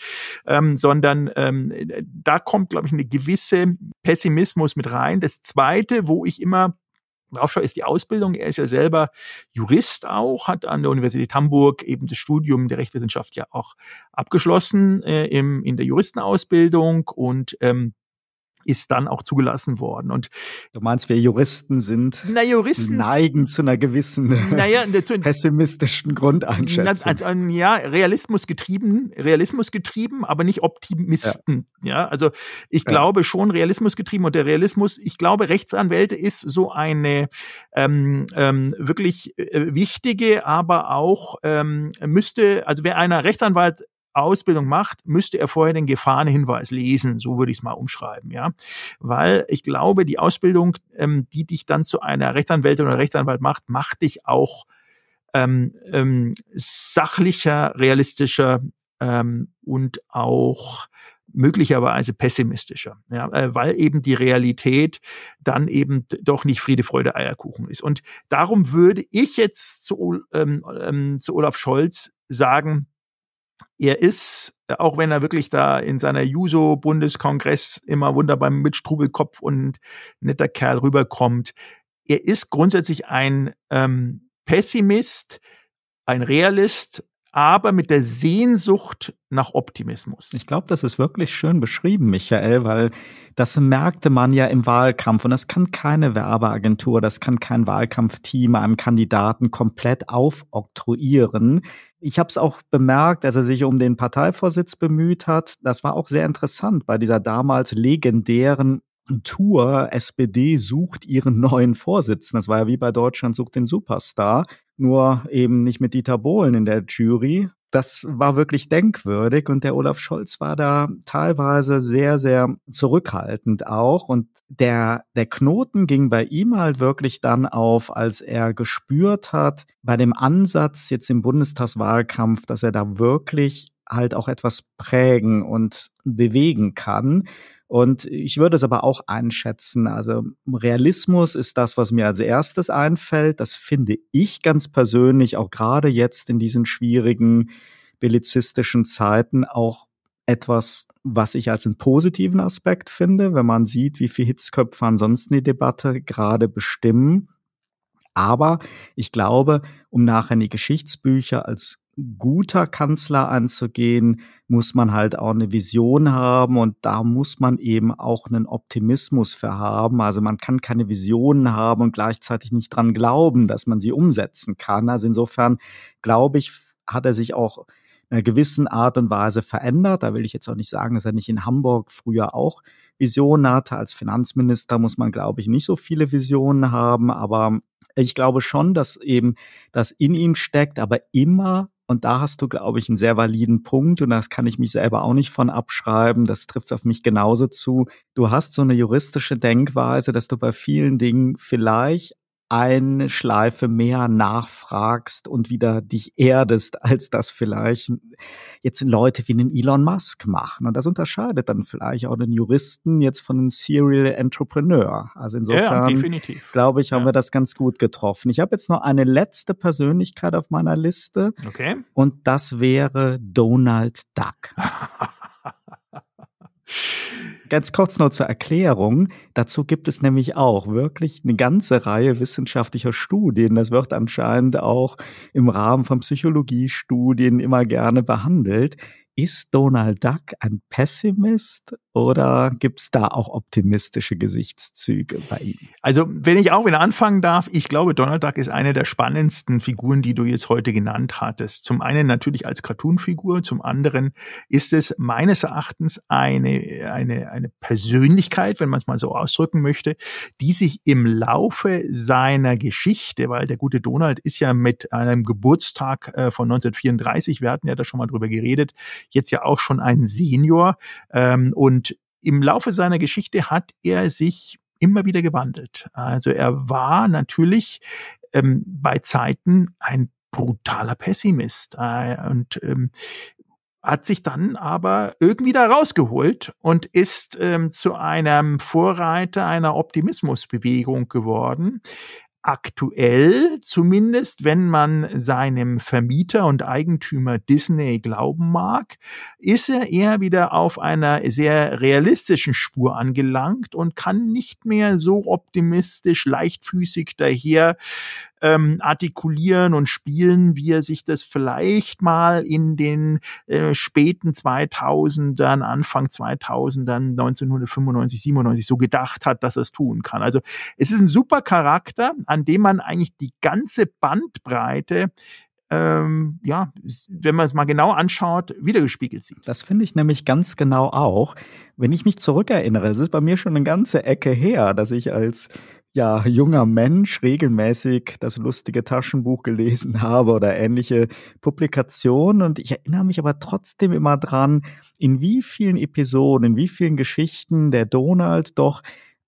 ähm, sondern ähm, da kommt, glaube ich, eine gewisse Pessimismus mit rein. Das Zweite, wo ich immer drauf schaue, ist die Ausbildung. Er ist ja selber Jurist auch, hat an der Universität Hamburg eben das Studium der Rechtswissenschaft ja auch abgeschlossen äh, im, in der Juristenausbildung und ähm, ist dann auch zugelassen worden. Und du meinst, wir Juristen sind na, Juristen neigen zu einer gewissen naja, zu, pessimistischen Grundeinschätzung. Also, ja, Realismus getrieben, Realismus getrieben, aber nicht Optimisten. Ja, ja also ich ja. glaube schon Realismus getrieben und der Realismus, ich glaube, Rechtsanwälte ist so eine ähm, ähm, wirklich äh, wichtige, aber auch ähm, müsste, also wer einer Rechtsanwalt Ausbildung macht, müsste er vorher den Gefahrenhinweis lesen, so würde ich es mal umschreiben, ja. Weil ich glaube, die Ausbildung, ähm, die dich dann zu einer Rechtsanwältin oder Rechtsanwalt macht, macht dich auch ähm, ähm, sachlicher, realistischer ähm, und auch möglicherweise pessimistischer, ja, äh, weil eben die Realität dann eben doch nicht Friede, Freude, Eierkuchen ist. Und darum würde ich jetzt zu, ähm, ähm, zu Olaf Scholz sagen, er ist, auch wenn er wirklich da in seiner Juso-Bundeskongress immer wunderbar mit Strubelkopf und netter Kerl rüberkommt, er ist grundsätzlich ein ähm, Pessimist, ein Realist, aber mit der Sehnsucht nach Optimismus. Ich glaube, das ist wirklich schön beschrieben, Michael, weil das merkte man ja im Wahlkampf und das kann keine Werbeagentur, das kann kein Wahlkampfteam einem Kandidaten komplett aufoktroyieren. Ich habe es auch bemerkt, dass er sich um den Parteivorsitz bemüht hat. Das war auch sehr interessant bei dieser damals legendären Tour SPD sucht ihren neuen Vorsitzenden. Das war ja wie bei Deutschland sucht den Superstar, nur eben nicht mit Dieter Bohlen in der Jury. Das war wirklich denkwürdig und der Olaf Scholz war da teilweise sehr, sehr zurückhaltend auch. Und der, der Knoten ging bei ihm halt wirklich dann auf, als er gespürt hat, bei dem Ansatz jetzt im Bundestagswahlkampf, dass er da wirklich halt auch etwas prägen und bewegen kann. Und ich würde es aber auch einschätzen. Also Realismus ist das, was mir als erstes einfällt. Das finde ich ganz persönlich auch gerade jetzt in diesen schwierigen bellizistischen Zeiten auch etwas, was ich als einen positiven Aspekt finde, wenn man sieht, wie viel Hitzköpfe ansonsten die Debatte gerade bestimmen. Aber ich glaube, um nachher in die Geschichtsbücher als guter Kanzler anzugehen, muss man halt auch eine Vision haben und da muss man eben auch einen Optimismus für haben. Also man kann keine Visionen haben und gleichzeitig nicht dran glauben, dass man sie umsetzen kann. Also insofern glaube ich, hat er sich auch in einer gewissen Art und Weise verändert. Da will ich jetzt auch nicht sagen, dass er nicht in Hamburg früher auch Visionen hatte. Als Finanzminister muss man, glaube ich, nicht so viele Visionen haben, aber ich glaube schon, dass eben das in ihm steckt, aber immer und da hast du, glaube ich, einen sehr validen Punkt und das kann ich mich selber auch nicht von abschreiben. Das trifft auf mich genauso zu. Du hast so eine juristische Denkweise, dass du bei vielen Dingen vielleicht eine Schleife mehr nachfragst und wieder dich erdest, als das vielleicht jetzt Leute wie einen Elon Musk machen. Und das unterscheidet dann vielleicht auch den Juristen jetzt von einem Serial Entrepreneur. Also insofern, ja, glaube ich, haben ja. wir das ganz gut getroffen. Ich habe jetzt noch eine letzte Persönlichkeit auf meiner Liste. Okay. Und das wäre Donald Duck. Ganz kurz nur zur Erklärung. Dazu gibt es nämlich auch wirklich eine ganze Reihe wissenschaftlicher Studien. Das wird anscheinend auch im Rahmen von Psychologiestudien immer gerne behandelt. Ist Donald Duck ein Pessimist oder gibt's da auch optimistische Gesichtszüge bei ihm? Also, wenn ich auch wieder anfangen darf, ich glaube, Donald Duck ist eine der spannendsten Figuren, die du jetzt heute genannt hattest. Zum einen natürlich als Cartoonfigur, zum anderen ist es meines Erachtens eine, eine, eine Persönlichkeit, wenn man es mal so ausdrücken möchte, die sich im Laufe seiner Geschichte, weil der gute Donald ist ja mit einem Geburtstag äh, von 1934, wir hatten ja da schon mal drüber geredet, jetzt ja auch schon ein Senior ähm, und im Laufe seiner Geschichte hat er sich immer wieder gewandelt. Also er war natürlich ähm, bei Zeiten ein brutaler Pessimist äh, und ähm, hat sich dann aber irgendwie da rausgeholt und ist ähm, zu einem Vorreiter einer Optimismusbewegung geworden, aktuell, zumindest wenn man seinem Vermieter und Eigentümer Disney glauben mag, ist er eher wieder auf einer sehr realistischen Spur angelangt und kann nicht mehr so optimistisch, leichtfüßig daher ähm, artikulieren und spielen, wie er sich das vielleicht mal in den äh, späten 2000ern, Anfang 2000ern, 1995, 97 so gedacht hat, dass er es tun kann. Also es ist ein super Charakter, an dem man eigentlich die ganze Bandbreite ähm, ja, wenn man es mal genau anschaut, wiedergespiegelt sieht. Das finde ich nämlich ganz genau auch. Wenn ich mich zurückerinnere, es ist bei mir schon eine ganze Ecke her, dass ich als ja, junger Mensch regelmäßig das lustige Taschenbuch gelesen habe oder ähnliche Publikationen. Und ich erinnere mich aber trotzdem immer dran, in wie vielen Episoden, in wie vielen Geschichten der Donald doch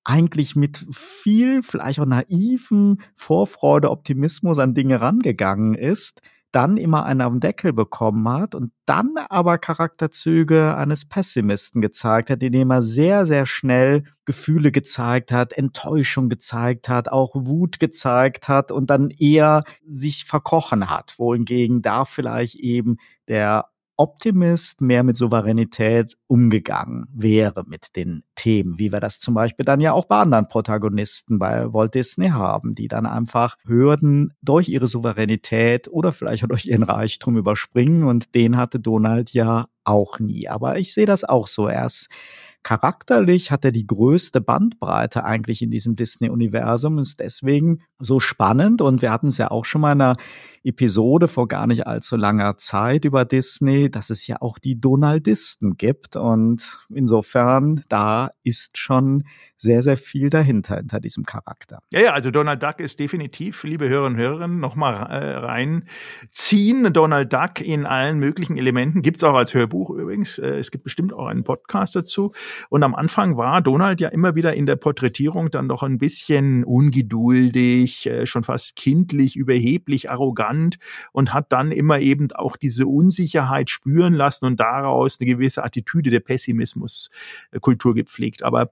eigentlich mit viel, vielleicht auch naiven Vorfreude, Optimismus an Dinge rangegangen ist dann immer einen den Deckel bekommen hat und dann aber Charakterzüge eines Pessimisten gezeigt hat, indem er sehr, sehr schnell Gefühle gezeigt hat, Enttäuschung gezeigt hat, auch Wut gezeigt hat und dann eher sich verkrochen hat, wohingegen da vielleicht eben der Optimist mehr mit Souveränität umgegangen wäre mit den Themen, wie wir das zum Beispiel dann ja auch bei anderen Protagonisten bei Walt Disney haben, die dann einfach Hürden durch ihre Souveränität oder vielleicht auch durch ihren Reichtum überspringen und den hatte Donald ja auch nie. Aber ich sehe das auch so. erst charakterlich hat er die größte Bandbreite eigentlich in diesem Disney-Universum, ist deswegen so spannend und wir hatten es ja auch schon mal in einer Episode vor gar nicht allzu langer Zeit über Disney, dass es ja auch die Donaldisten gibt und insofern da ist schon sehr, sehr viel dahinter, hinter diesem Charakter. Ja, ja, also Donald Duck ist definitiv, liebe Hörerinnen und Hörer, nochmal äh, reinziehen. Donald Duck in allen möglichen Elementen. Gibt's auch als Hörbuch übrigens. Äh, es gibt bestimmt auch einen Podcast dazu. Und am Anfang war Donald ja immer wieder in der Porträtierung dann doch ein bisschen ungeduldig, äh, schon fast kindlich, überheblich, arrogant und hat dann immer eben auch diese Unsicherheit spüren lassen und daraus eine gewisse Attitüde der Pessimismuskultur gepflegt. Aber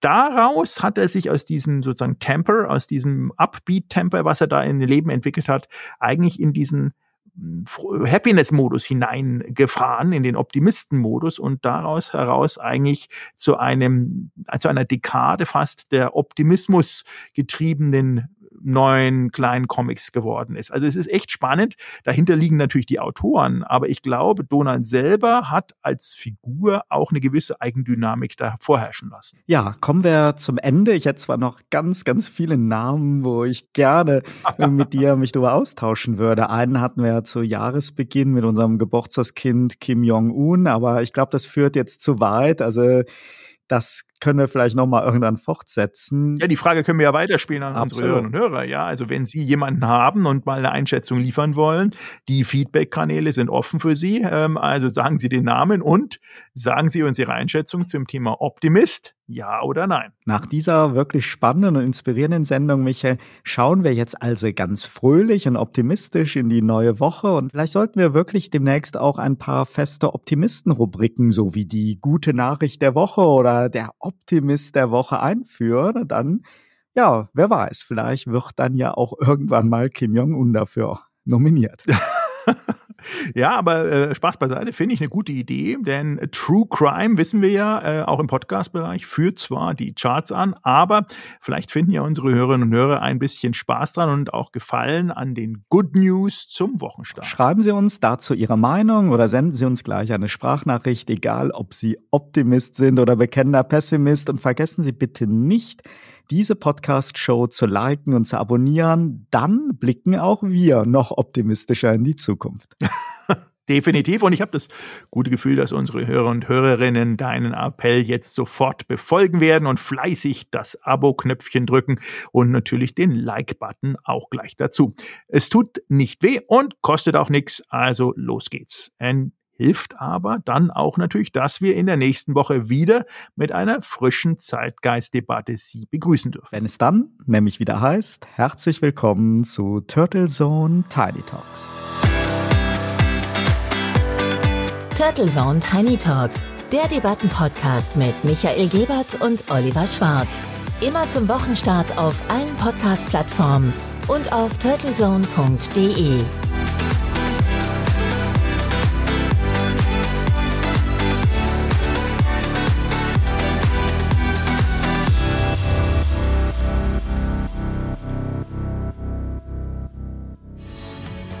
daraus hat er sich aus diesem sozusagen Temper, aus diesem Upbeat-Temper, was er da in Leben entwickelt hat, eigentlich in diesen hm, Happiness-Modus hineingefahren, in den Optimisten-Modus und daraus heraus eigentlich zu einem, zu einer Dekade fast der Optimismus getriebenen neuen kleinen Comics geworden ist. Also es ist echt spannend. Dahinter liegen natürlich die Autoren, aber ich glaube, Donald selber hat als Figur auch eine gewisse Eigendynamik da vorherrschen lassen. Ja, kommen wir zum Ende. Ich hätte zwar noch ganz, ganz viele Namen, wo ich gerne mit dir mich darüber austauschen würde. Einen hatten wir ja zu Jahresbeginn mit unserem Geburtstagskind Kim Jong-un, aber ich glaube, das führt jetzt zu weit. Also das können wir vielleicht nochmal irgendwann fortsetzen. Ja, die Frage können wir ja weiterspielen an Absolut. unsere Hörerinnen und Hörer. Ja, also wenn Sie jemanden haben und mal eine Einschätzung liefern wollen, die Feedback-Kanäle sind offen für Sie. Ähm, also sagen Sie den Namen und sagen Sie uns Ihre Einschätzung zum Thema Optimist. Ja oder nein? Nach dieser wirklich spannenden und inspirierenden Sendung, Michael, schauen wir jetzt also ganz fröhlich und optimistisch in die neue Woche und vielleicht sollten wir wirklich demnächst auch ein paar feste Optimisten-Rubriken, so wie die gute Nachricht der Woche oder der Optimist der Woche einführen, dann, ja, wer weiß, vielleicht wird dann ja auch irgendwann mal Kim Jong-un dafür nominiert. ja, aber äh, Spaß beiseite, finde ich eine gute Idee, denn True Crime, wissen wir ja, äh, auch im Podcast-Bereich, führt zwar die Charts an, aber vielleicht finden ja unsere Hörerinnen und Hörer ein bisschen Spaß dran und auch Gefallen an den Good News zum Wochenstart. Schreiben Sie uns dazu Ihre Meinung oder senden Sie uns gleich eine Sprachnachricht, egal ob Sie Optimist sind oder bekennender Pessimist und vergessen Sie bitte nicht, diese Podcast-Show zu liken und zu abonnieren, dann blicken auch wir noch optimistischer in die Zukunft. Definitiv. Und ich habe das gute Gefühl, dass unsere Hörer und Hörerinnen deinen Appell jetzt sofort befolgen werden und fleißig das Abo-Knöpfchen drücken und natürlich den Like-Button auch gleich dazu. Es tut nicht weh und kostet auch nichts. Also los geht's. And hilft aber dann auch natürlich, dass wir in der nächsten Woche wieder mit einer frischen Zeitgeistdebatte Sie begrüßen dürfen. Wenn es dann nämlich wieder heißt, herzlich willkommen zu Turtle Zone Tiny Talks. Turtle Zone Tiny Talks, der Debattenpodcast mit Michael Gebert und Oliver Schwarz. Immer zum Wochenstart auf allen Podcast-Plattformen und auf turtlezone.de.